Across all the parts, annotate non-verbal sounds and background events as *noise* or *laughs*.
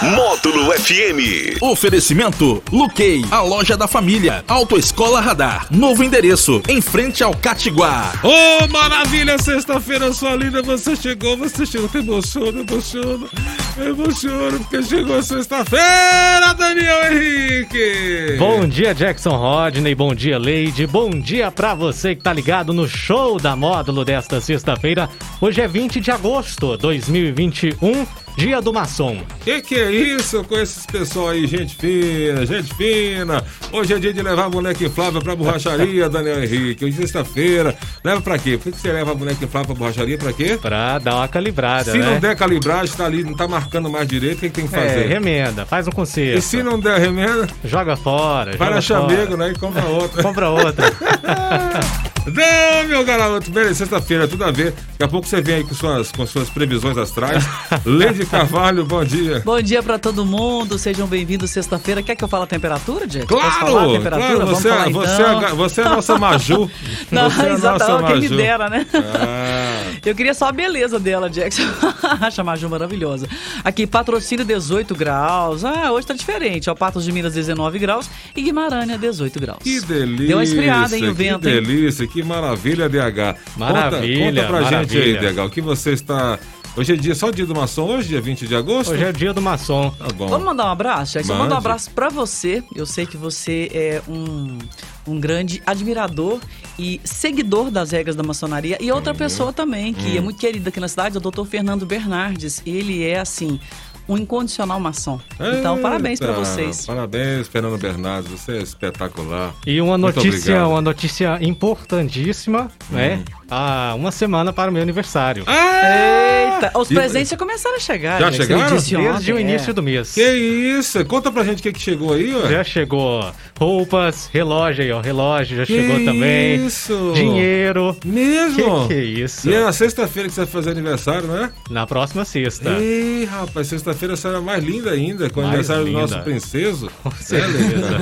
Módulo FM. Oferecimento Luquei, a loja da família. Autoescola Radar. Novo endereço, em frente ao Catiguá. Ô, oh, maravilha! Sexta-feira, sua linda, você chegou, você chegou. Te emociona, emociona, emociona, porque chegou sexta-feira, Daniel Henrique! Bom dia, Jackson Rodney, bom dia, Leide, bom dia pra você que tá ligado no show da Módulo desta sexta-feira. Hoje é 20 de agosto de 2021. Dia do Maçom. Que que é isso com esses pessoal aí, gente fina, gente fina. Hoje é dia de levar a boneca inflável pra borracharia, *laughs* Daniel Henrique. Hoje é sexta-feira. Leva pra quê? Por que você leva a boneca inflável pra borracharia? Pra quê? Pra dar uma calibrada, Se né? não der calibragem, tá ali, não tá marcando mais direito, o que, que tem que fazer? É, remenda, faz um conserto. E se não der remenda? Joga fora, joga na chamego, fora. né? E compra outra. *laughs* Compra outra. *laughs* Não, meu garoto, beleza, sexta-feira, tudo a ver. Daqui a pouco você vem aí com suas, com suas previsões astrais. *laughs* Leide Carvalho, bom dia. Bom dia pra todo mundo, sejam bem-vindos sexta-feira. Quer que eu fale a temperatura, Jack? Posso falar a Claro, temperatura? claro, você, falar, você, então. é, a- você é a nossa Maju. *laughs* Não, Você é nossa quem me dera, né? Ah, Eu queria só a beleza dela, Jackson. *laughs* Acha a Maju maravilhosa. Aqui, patrocínio 18 graus. Ah, hoje tá diferente. Ó, Patos de Minas 19 graus e Guimarães 18 graus. que delícia. Deu uma esfriada, hein, o vento, Que hein? delícia, que maravilha, DH. Maravilha, Conta, conta pra gente aí, maravilha. DH, o que você está... Hoje é dia, só o dia do maçom, hoje, dia 20 de agosto? Hoje é dia do maçom. Tá bom. Vamos mandar um abraço, Jackson? Manda um Mande. abraço pra você. Eu sei que você é um, um grande admirador e seguidor das regras da maçonaria. E outra pessoa também, que Hum. é muito querida aqui na cidade, é o Dr. Fernando Bernardes. Ele é, assim, um incondicional maçom. Então, parabéns pra vocês. Parabéns, Fernando Bernardes, você é espetacular. E uma Muito notícia, obrigado. uma notícia importantíssima, né? Há uma semana para o meu aniversário. Eita, os E- presentes já começaram a chegar. Já Jackson. chegaram? Desde ontem, o é. início do mês. Que isso? Conta pra gente o que, que chegou aí, ué. Já chegou roupas, relógio aí, ó. Relógio já Que chegou também. isso? Dinheiro. Mesmo? Que que é isso? E é na sexta-feira que você vai fazer aniversário, né? Na próxima sexta. Ih, rapaz, sexta-feira será mais linda ainda, com o aniversário do linda. nosso princeso. Com certeza.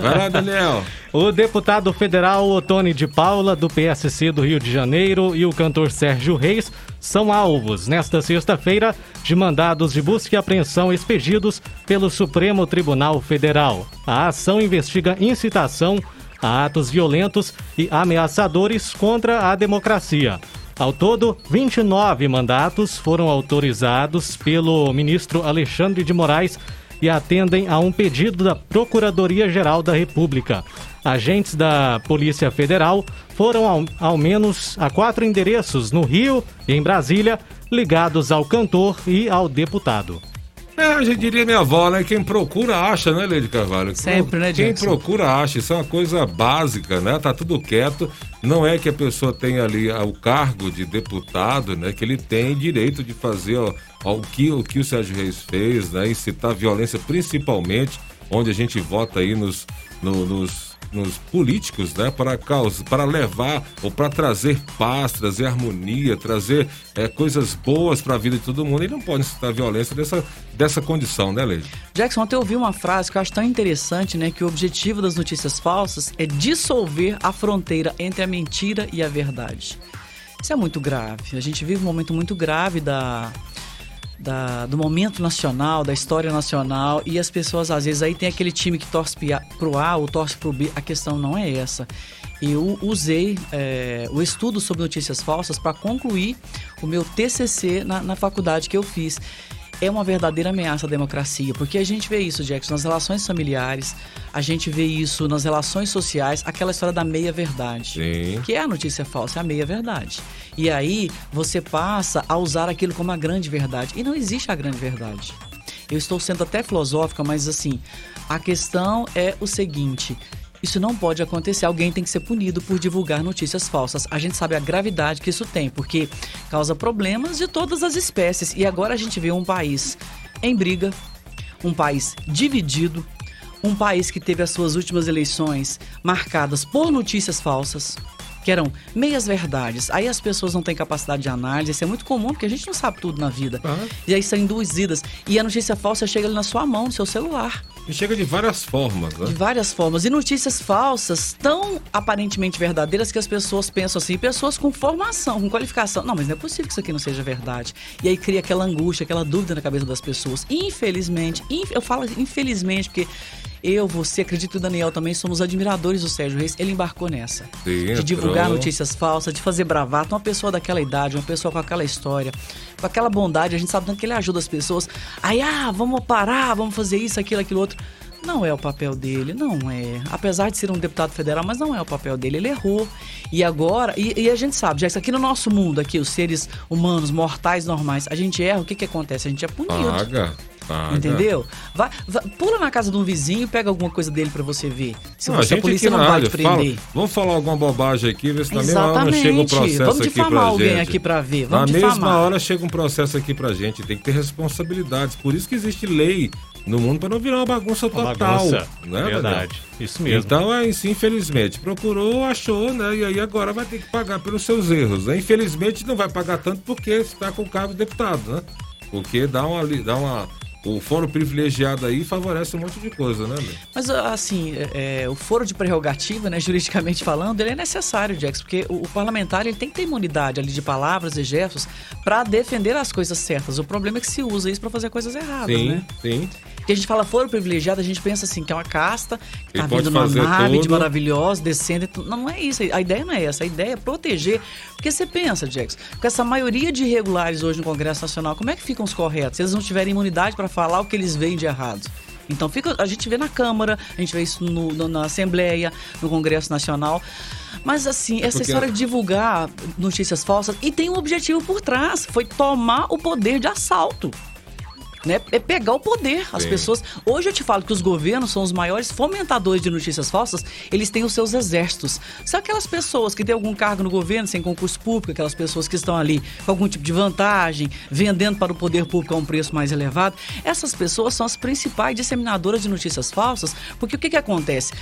Vai lá, Daniel. O deputado federal Otone de Paula, do PSC do Rio de Janeiro, e o cantor Sérgio Reis são alvos, nesta sexta-feira, de mandados de busca e apreensão expedidos pelo Supremo Tribunal Federal. A ação investiga incitação a atos violentos e ameaçadores contra a democracia. Ao todo, 29 mandatos foram autorizados pelo ministro Alexandre de Moraes e atendem a um pedido da Procuradoria-Geral da República. Agentes da Polícia Federal foram ao, ao menos a quatro endereços no Rio e em Brasília, ligados ao cantor e ao deputado. É, já diria minha avó, né? Quem procura acha, né, Leide Carvalho? Sempre, né, Quem Jackson? procura acha, isso é uma coisa básica, né? Tá tudo quieto. Não é que a pessoa tenha ali ah, o cargo de deputado, né? Que ele tem direito de fazer ó, ó, o, que, o que o Sérgio Reis fez, né? Incitar violência, principalmente onde a gente vota aí nos, no- nos, nos políticos, né? Para, causa, para levar ou para trazer paz, trazer harmonia, trazer é, coisas boas para a vida de todo mundo. Ele não pode incitar violência dessa, dessa condição, né, Leide? Jackson, eu ouvi uma frase que eu acho tão interessante, né? Que o objetivo das notícias falsas é dissolver a fronteira entre a mentira e a verdade. Isso é muito grave. A gente vive um momento muito grave da, da- do momento nacional, da história nacional, e as pessoas, às vezes, aí tem aquele time que torce pro A ou torce pro B. A questão não é essa. Eu usei é, o estudo sobre notícias falsas para concluir o meu TCC na, na faculdade que eu fiz é uma verdadeira ameaça à democracia, porque a gente vê isso, Jackson, nas relações familiares, a gente vê isso nas relações sociais, aquela história da meia-verdade. Que é a notícia falsa, é a meia-verdade. E aí você passa a usar aquilo como a grande verdade. E não existe a grande verdade. Eu estou sendo até filosófica, mas assim, a questão é o seguinte. Isso não pode acontecer. Alguém tem que ser punido por divulgar notícias falsas. A gente sabe a gravidade que isso tem, porque causa problemas de todas as espécies. E agora a gente vê um país em briga, um país dividido, um país que teve as suas últimas eleições marcadas por notícias falsas. que eram meias verdades. Aí as pessoas não têm capacidade de análise, isso é muito comum, porque a gente não sabe tudo na vida. Ah. E aí são induzidas. E a notícia falsa chega ali na sua mão, no seu celular. E chega de várias formas, né? De várias formas. E notícias falsas tão aparentemente verdadeiras que as pessoas pensam assim, pessoas com formação, com qualificação. Não, mas não é possível que isso aqui não seja verdade. E aí cria aquela angústia, aquela dúvida na cabeça das pessoas. Infelizmente, inf- eu falo infelizmente, porque eu, você, acredito o Daniel também somos admiradores do Sérgio Reis. Ele embarcou nessa. Sim, de divulgar entrou. notícias falsas, de fazer bravata. Uma pessoa daquela idade, uma pessoa com aquela história, com aquela bondade, a gente sabe tanto que ele ajuda as pessoas. Aí, ah, vamos parar, vamos fazer isso, aquilo, aquilo outro. Não é o papel dele, não é. Apesar de ser um deputado federal, mas não é o papel dele. Ele errou. E agora, e, e a gente sabe, já aqui no nosso mundo, aqui, os seres humanos, mortais, normais, a gente erra, o que que acontece? A gente é punido. Paga, paga. Entendeu? Vai, vai- pula na casa de um vizinho e pega alguma coisa dele pra você ver. Se Não, a você, a gente polícia não na vai te rádio fala, prender. vamos falar alguma bobagem aqui, ver se na mesma hora não chega um processo Vamos aqui difamar pra alguém gente. aqui pra ver. Na Vamos mesma difamar. hora chega um processo aqui pra gente, tem que ter responsabilidades. Por isso que existe lei no mundo para não virar uma bagunça Uma total. bagunça. Né, Verdade. Daniel? Isso mesmo. Então, é isso, infelizmente. Procurou, achou, né? E aí agora vai ter que pagar pelos seus erros. Né? Infelizmente não vai pagar tanto porque está com o cargo de deputado, né? Porque dá uma, dá uma. O foro privilegiado aí favorece um monte de coisa, né, Lê? Mas assim, é, é, o foro de prerrogativa, né, juridicamente falando, ele é necessário, Jax, porque o, o parlamentar ele tem que ter imunidade ali de palavras e gestos pra defender as coisas certas. O problema é que se usa isso pra fazer coisas erradas, Sim, né? sim. Porque a gente fala foro privilegiado, a gente pensa assim, que é uma casta que Ele tá vindo numa nave de maravilhosa, descendo. e tudo. Não, não é isso. A ideia não é essa. A ideia é proteger. Porque você pensa, Jax, com essa maioria de irregulares hoje no Congresso Nacional, como é que ficam os corretos? Se eles não tiverem imunidade para falar o que eles veem de errado. Então fica, a gente vê na Câmara, a gente vê isso no- no- na Assembleia, no Congresso Nacional. Mas assim, essa É porque- história de divulgar notícias falsas, e tem um objetivo por trás, foi tomar o poder de assalto né? É pegar o poder. As Sim. pessoas. Hoje eu te falo que os governos são os maiores fomentadores de notícias falsas. Eles têm os seus exércitos. São aquelas pessoas que têm algum cargo no governo, sem concurso público, aquelas pessoas que estão ali com algum tipo de vantagem, vendendo para o poder público a um preço mais elevado. Essas pessoas são as principais disseminadoras de notícias falsas, porque o que, que acontece?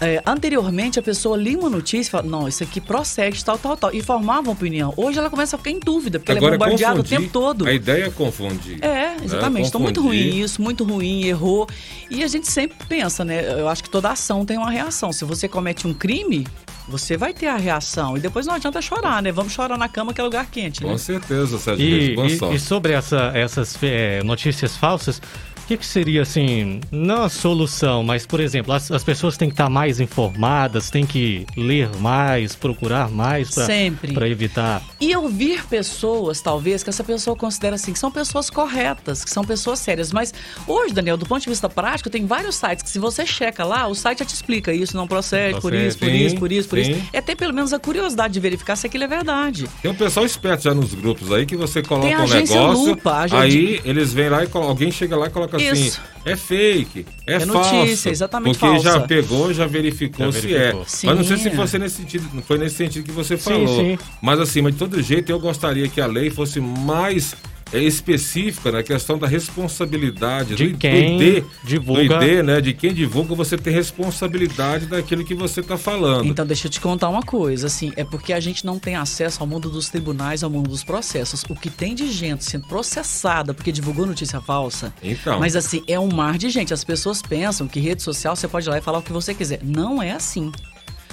É, anteriormente a pessoa lia uma notícia e fala, não, isso aqui procede, tal, tal, tal, e formava uma opinião. Hoje ela começa a ficar em dúvida, porque Agora, ela é bombardeada o tempo todo. A ideia é confundir. É, exatamente. Então, muito ruim isso, muito ruim, errou. E a gente sempre pensa, né? Eu acho que toda ação tem uma reação. Se você comete um crime, você vai ter a reação. E depois não adianta chorar, né? Vamos chorar na cama que é lugar quente, né? Com certeza, Sérgio. E, e- e sobre essa- essas eh, notícias falsas, o que, que seria assim, não a solução, mas, por exemplo, as, as pessoas têm que estar mais informadas, têm que ler mais, procurar mais Sempre. para evitar. E ouvir pessoas, talvez, que essa pessoa considera assim, que são pessoas corretas, que são pessoas sérias. Mas hoje, Daniel, do ponto de vista prático, tem vários sites que se você checa lá, o site já te explica isso não procede, por Procede. isso, por isso, por isso, por sim. isso. É ter pelo menos a curiosidade de verificar se aquilo é verdade. Tem um pessoal esperto já nos grupos aí que você coloca Tem a um negócio, Lupa, a agência- aí eles vêm lá e alguém chega lá e coloca assim, Isso. é fake, é, É falso. notícia, exatamente Porque já falsa. pegou, já verificou Já se verificou. é. Sim. Mas não sei se fosse nesse sentido, não foi nesse sentido que você falou. sim. Mas assim, mas de todo jeito eu gostaria que a lei fosse mais é, específica na questão da responsabilidade De do, quem do ID, divulga. do ID, né? De quem divulga, você ter responsabilidade daquilo que você está falando. Então, deixa eu te contar uma coisa, assim, é porque a gente não tem acesso ao mundo dos tribunais, ao mundo dos processos. O que tem de gente sendo processada porque divulgou notícia falsa. Então. Mas assim, é um mar de gente. As pessoas pensam que rede social você pode ir lá e falar o que você quiser. Não é assim.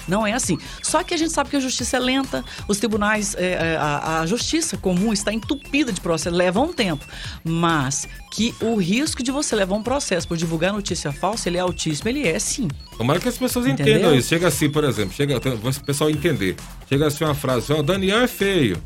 Não é assim. Só que a gente sabe que a justiça é lenta, os tribunais, é, é, a, a justiça comum está entupida de processo, leva um tempo. Mas que o risco de você levar um processo por divulgar notícia falsa, ele é altíssimo, ele é sim. Tomara que as pessoas Entendeu? entendam isso. Chega assim, por exemplo, chega, o pessoal entender. Chega assim uma frase, ó, Daniel é feio.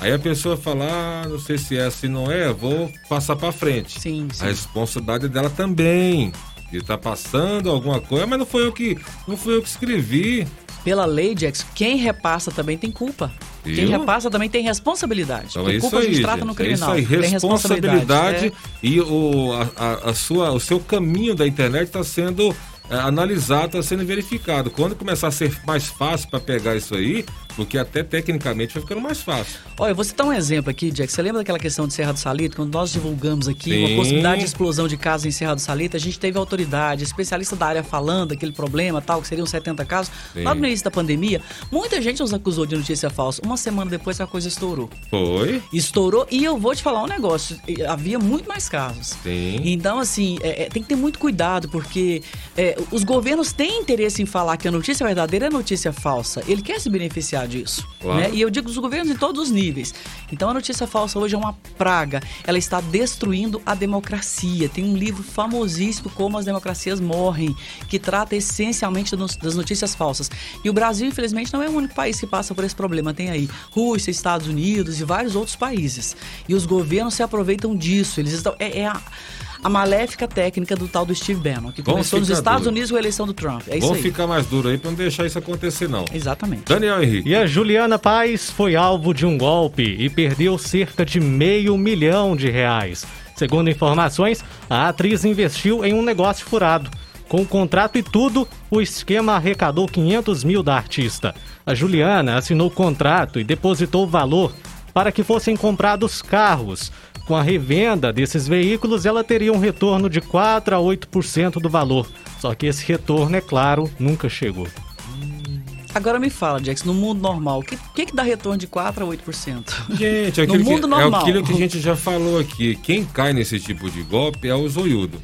Aí a pessoa fala, ah, não sei se é, se não é, vou passar pra frente. Sim, sim. A responsabilidade é dela também. De tá passando alguma coisa, mas não foi eu que, não fui eu que escrevi. Pela lei, Jax, quem repassa também tem culpa. Quem Viu? repassa também tem responsabilidade. Então é isso culpa a aí, gente trata gente. no É criminal. isso aí, Tem responsabilidade é. e o, a- a sua, o seu caminho da internet está sendo é, analisado, está sendo verificado. Quando começar a ser mais fácil para pegar isso aí, porque até tecnicamente vai ficando mais fácil. Olha, eu vou citar um exemplo aqui, Jack. Você lembra daquela questão de Serra do Salito? Quando nós divulgamos aqui Sim. uma possibilidade de explosão de casos em Serra do Salito, a gente teve autoridade, especialista da área falando daquele problema tal, que seriam 70 casos. Sim. Lá no início da pandemia, muita gente nos acusou de notícia falsa. Uma semana depois a coisa estourou. Foi? Estourou e eu vou te falar um negócio. Havia muito mais casos. Sim. Então, assim, é, é, tem que ter muito cuidado, porque é, os governos têm interesse em falar que a notícia verdadeira é notícia falsa. Ele quer se beneficiar disso. Claro. Né? E eu digo os governos em todos os níveis. Então, a notícia falsa hoje é uma praga. Ela está destruindo a democracia. Tem um livro famosíssimo, Como as Democracias Morrem, que trata essencialmente das notícias falsas. E o Brasil, infelizmente, não é o único país que passa por esse problema. Tem aí Rússia, Estados Unidos e vários outros países. E os governos se aproveitam disso. Eles estão. É, é a, a maléfica técnica do tal do Steve Bannon, que Vamos começou nos Estados duro. Unidos com a eleição do Trump. É isso Vamos aí. ficar mais duro aí pra não deixar isso acontecer, não. Exatamente. Daniel Henrique. E a Juliana Paz foi alvo de um golpe e perdeu cerca de meio milhão de reais. Segundo informações, a atriz investiu em um negócio furado. Com o contrato e tudo, o esquema arrecadou 500 mil da artista. A Juliana assinou o contrato e depositou o valor para que fossem comprados carros. Com a revenda desses veículos, ela teria um retorno de 4 a 8% do valor. Só que esse retorno, é claro, nunca chegou. Agora me fala, Jax, no mundo normal, o que, que, que dá retorno de 4 a 8%? Gente, é *laughs* No aquilo, mundo que, normal. é aquilo que a gente já falou aqui. Quem cai nesse tipo de golpe é o zoiudo.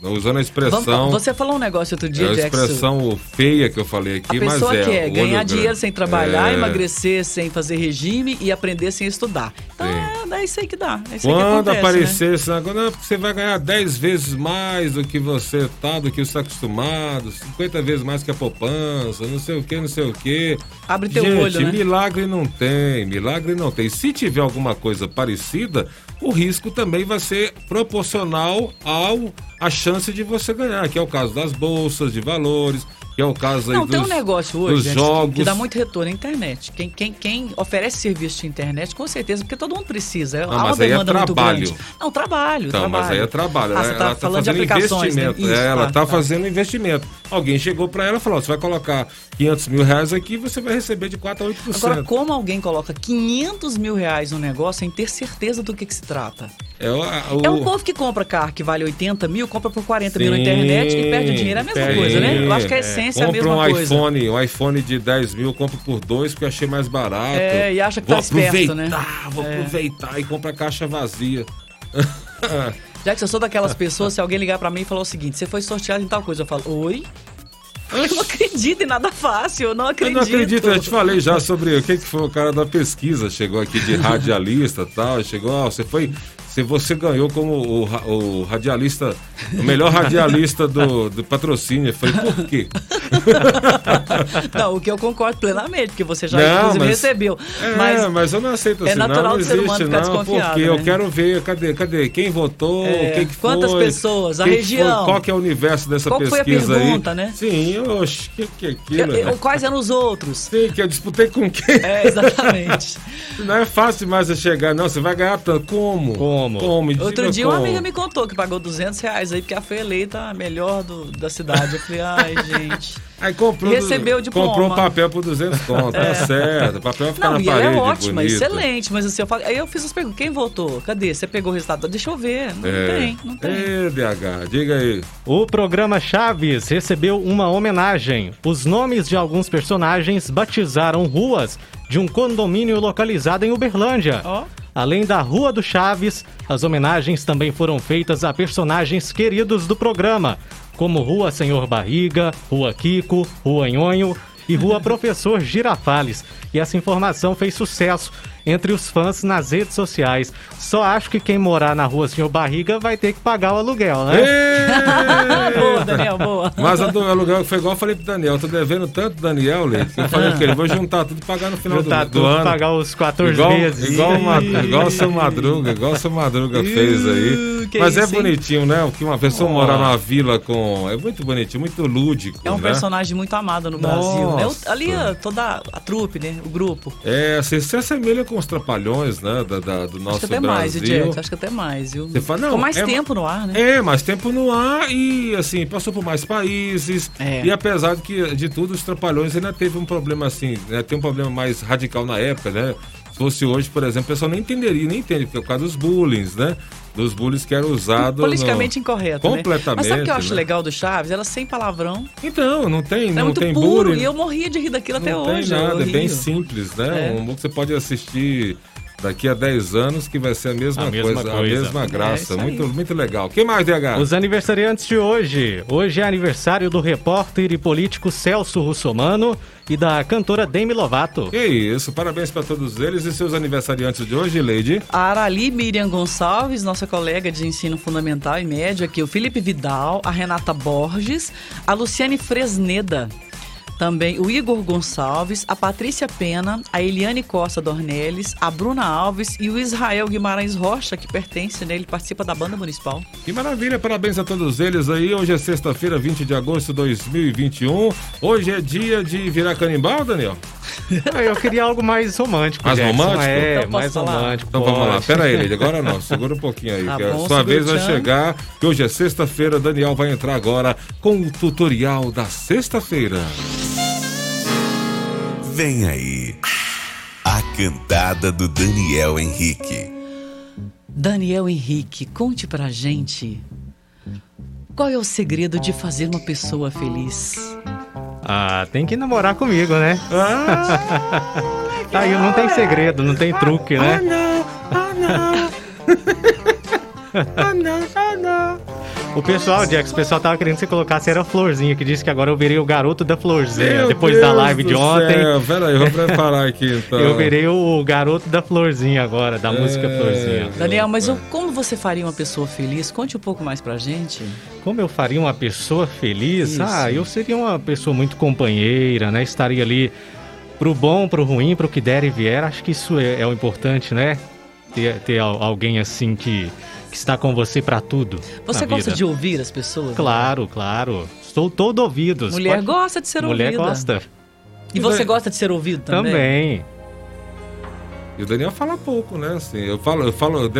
Usando a expressão. Vamos- você falou um negócio outro dia, é a Jax. expressão feia que eu falei A aqui, mas pessoa é. quer o olho ganhar grande. dinheiro sem trabalhar, É. emagrecer sem fazer regime e aprender sem estudar. Então Sim. É, isso aí que dá. É Quando acontece, aparecer esse negócio, não, porque você vai ganhar 10 vezes mais do que você tá, do que você está acostumado, 50 vezes mais que a poupança, não sei o que, não sei o que. Abre teu Gente, olho, né? milagre não tem, milagre não tem. Se tiver alguma coisa parecida, o risco também vai ser proporcional ao a chance de você ganhar, que é o caso das bolsas de valores, que é o caso aí Não, dos, tem um negócio hoje gente, jogos. que dá muito retorno na internet. Quem, quem, quem oferece serviço de internet, com certeza, porque todo mundo precisa. Há uma mas aí é demanda muito trabalho. grande. Não, trabalho, Então, trabalho. mas aí é trabalho. Ah, né? você tá ela falando de fazendo aplicações, né? investimento. Isso, É, ela tá, tá, tá. fazendo investimento. Alguém chegou pra ela e falou: ó, você vai colocar 500 mil reais aqui você vai receber de 4 a 8%. Agora, como alguém coloca 500 mil reais no negócio sem ter certeza do que, que se trata? É, o, o- É o povo que compra carro que vale 80 mil, compra por 40 mil na Sim, internet e perde o dinheiro. É a mesma sim. coisa, né? Eu acho que a essência é a Compra mesma um coisa. iPhone, um iPhone de 10 mil, compra por dois porque eu achei mais barato. É, e acha que vou tá esperto, né? Vou É. aproveitar e compra a caixa vazia. *laughs* Já que eu sou daquelas pessoas, se alguém ligar pra mim e falar o seguinte, você foi sorteado em tal coisa, eu falo, oi? Eu não acredito em nada fácil, eu não Eu acredito. não acredito, eu te falei já sobre o que, que foi o cara da pesquisa, chegou aqui de radialista e tal, chegou, ó, você foi, se você ganhou como o, o radialista, o melhor radialista do, do patrocínio, eu falei, por quê? *laughs* Não, o que eu concordo plenamente, porque você já Não, inclusive mas- recebeu. É, mas mas, eu não aceito é assim, natural não, não do ser humano ficar não, desconfiado, porque eu né? quero ver, cadê, cadê, quem votou, É, quem que quantas foi, pessoas, a quem que região. foi, qual que é o universo dessa Qual que foi a pesquisa pergunta, aí? né? Sim, oxe, que que é eu- aquilo? eu- né? quais eram os outros? Sim, que eu disputei com quem? É, exatamente. *laughs* Não é fácil mais você chegar, não, você vai ganhar tanto, como? Como? Como? Me Outro dia uma como. amiga me contou que pagou 200 reais aí, porque ela foi eleita a melhor do, da cidade. Eu falei, ai, *laughs* gente. Aí comprou, E recebeu o diploma. comprou um papel por 200 conto, tá certo. O papel vai ficar Não, na e ela parede, é ótima, bonito. excelente, mas assim, eu falei, aí eu fiz as perguntas, quem votou? Cadê? Você pegou o resultado? Deixa eu ver. Não É. tem, não tem. Ê, DH, diga aí. O programa Chaves recebeu uma homenagem. Os nomes de alguns personagens batizaram ruas de um condomínio localizado em Uberlândia. Ó. Além da Rua do Chaves, as homenagens também foram feitas a personagens queridos do programa, como Rua Senhor Barriga, Rua Kiko, Rua Nhonho e Rua Professor Girafales. E essa informação fez sucesso entre os fãs nas redes sociais. Só acho que quem morar na Rua Senhor Barriga vai ter que pagar o aluguel, né? *laughs* Daniel, *laughs* boa. Mas a do aluguel foi igual eu falei pro Daniel, eu tô devendo tanto Daniel, eu falei que ele vou juntar tudo e pagar no final do, Juntar do tudo, ano. pagar os 14 igual, meses. Igual, uma, igual o seu Madruga, igual o seu Madruga fez aí. Que Mas é isso, hein? bonitinho, né? Que uma pessoa morar numa vila com. É muito bonitinho, muito lúdico. É um né? personagem muito amado no Brasil. né? Nossa. O- ali, ó, toda a trupe, né? O grupo. É, você se assemelha com os trapalhões, né? Da, da- do nosso Acho que até mais, Brasil. viu, Jack? Acho que até mais, viu? Você fala, não, Ficou mais é- tempo no ar, né? É, mais tempo no ar e assim, passou passou por mais países. É. E apesar de que, de tudo, os Trapalhões ainda teve um problema assim, né? Tem um problema mais radical na época, né? Se fosse hoje, por exemplo, o pessoal nem entenderia, nem entende, porque é por causa dos bullying, né? Dos bullies que eram usados. Politicamente no... incorreto. Completamente. Né? Mas sabe o que eu acho né? legal do Chaves? Ela sem palavrão. Então, não tem, é não muito tem puro, bullying. E eu morria de rir daquilo não até hoje. Não tem nada, é bem simples, né? É. Um que você pode assistir daqui a 10 anos que vai ser a mesma, a mesma coisa, coisa, a mesma graça. É muito, muito legal. Quem mais, DH? Os aniversariantes de hoje. Hoje é aniversário do repórter e político Celso Russomano e da cantora Demi Lovato. Que isso, parabéns para todos eles e seus aniversariantes de hoje, Leide. A Arali Miriam Gonçalves, nossa colega de ensino fundamental e médio aqui, o Felipe Vidal, a Renata Borges, a Luciane Fresneda, também o Igor Gonçalves, a Patrícia Pena, a Eliane Costa Dornelles, a Bruna Alves e o Israel Guimarães Rocha, que pertence, né? Ele participa da banda municipal. Que maravilha, parabéns a todos eles aí. Hoje é sexta-feira, 20 de agosto de 2021. Hoje é dia de virar canibal, Daniel? Eu queria algo mais romântico. Mais Jackson. romântico? É, então mais falar? romântico. Então pode. vamos lá, pera aí, *laughs* agora não, segura um pouquinho aí. Tá que bom, a sua vez vai chegar, que hoje é sexta-feira, Daniel vai entrar agora com o tutorial da sexta-feira. Vem aí. A cantada do Daniel Henrique. Daniel Henrique, conte pra gente. Qual é o segredo de fazer uma pessoa feliz? Ah, tem que namorar comigo, né? Ah, *laughs* Aí não tem segredo, não tem truque, né? Ah, não, ah, não. *laughs* ah, não, ah, não. O pessoal, Jax, o pessoal tava querendo que você colocasse era a Florzinha, que disse que agora eu virei o garoto da Florzinha. Meu depois Deus da live de ontem. Céu. Pera aí, vou preparar aqui *laughs* então. Eu virei o garoto da Florzinha agora, da é, música Florzinha. Daniel, mas eu, como você faria uma pessoa feliz? Conte um pouco mais pra gente. Como eu faria uma pessoa feliz? Isso. Ah, eu seria uma pessoa muito companheira, né? Estaria ali pro bom, pro ruim, pro que der e vier. Acho que isso é, é o importante, né? Ter, ter alguém assim que que está com você para tudo. Você gosta vida. de ouvir as pessoas? Claro, né? claro. Estou todo ouvido. Mulher Pode... gosta de ser Mulher ouvida. Mulher gosta. E você gosta de ser ouvido também? Também. E o Daniel fala pouco, né? Assim, eu falo, eu falo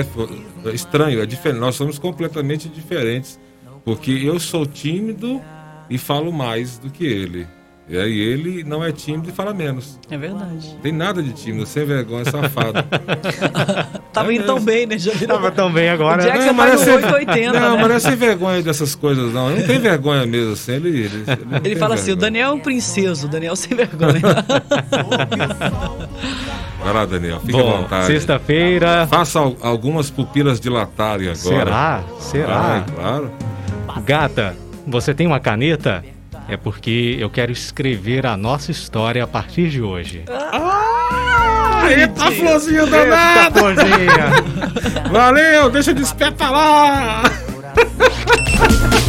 é estranho, é diferente. Nós somos completamente diferentes, porque eu sou tímido e falo mais do que ele. E aí ele não é tímido e fala menos. É verdade. Tem nada de tímido, sem vergonha, safado. *laughs* Tava é indo tão bem, né? Já Tava tão bem agora. O Jackson não, tá no 880, Não, né? mas não é sem vergonha dessas coisas, não. Não tem vergonha mesmo, assim. Ele, ele, ele, ele fala assim, o Daniel é um princeso, o Daniel sem vergonha. *laughs* Vai lá, Daniel, fique Bom, à vontade. Sexta-feira. Faça algumas pupilas dilatarem agora. Será? Será? Ah, claro. Gata, você tem uma caneta? É porque eu quero escrever a nossa história a partir de hoje. Ah, eita, florzinha danada! florzinha! Valeu, deixa de lá!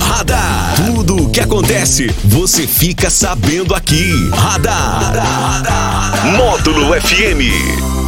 Radar. Tudo o que acontece, você fica sabendo aqui. Radar. Radar. Módulo FM.